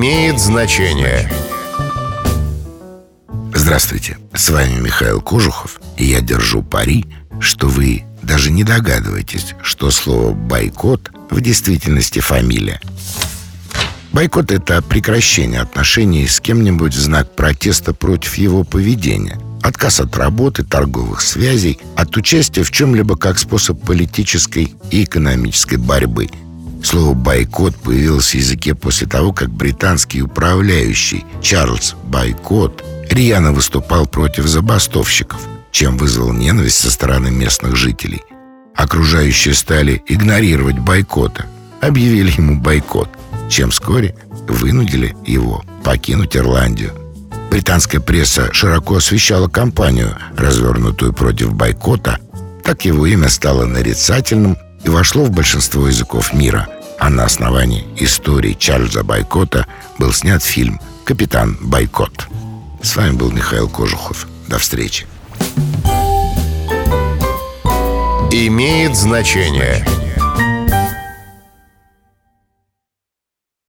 имеет значение. Здравствуйте, с вами Михаил Кожухов, и я держу пари, что вы даже не догадываетесь, что слово «бойкот» в действительности фамилия. Бойкот – это прекращение отношений с кем-нибудь в знак протеста против его поведения – Отказ от работы, торговых связей, от участия в чем-либо как способ политической и экономической борьбы – Слово «бойкот» появилось в языке после того, как британский управляющий Чарльз Бойкот рьяно выступал против забастовщиков, чем вызвал ненависть со стороны местных жителей. Окружающие стали игнорировать бойкота, объявили ему бойкот, чем вскоре вынудили его покинуть Ирландию. Британская пресса широко освещала кампанию, развернутую против бойкота, так его имя стало нарицательным и вошло в большинство языков мира – а на основании истории Чарльза Байкота был снят фильм «Капитан Байкот». С вами был Михаил Кожухов. До встречи. Имеет значение.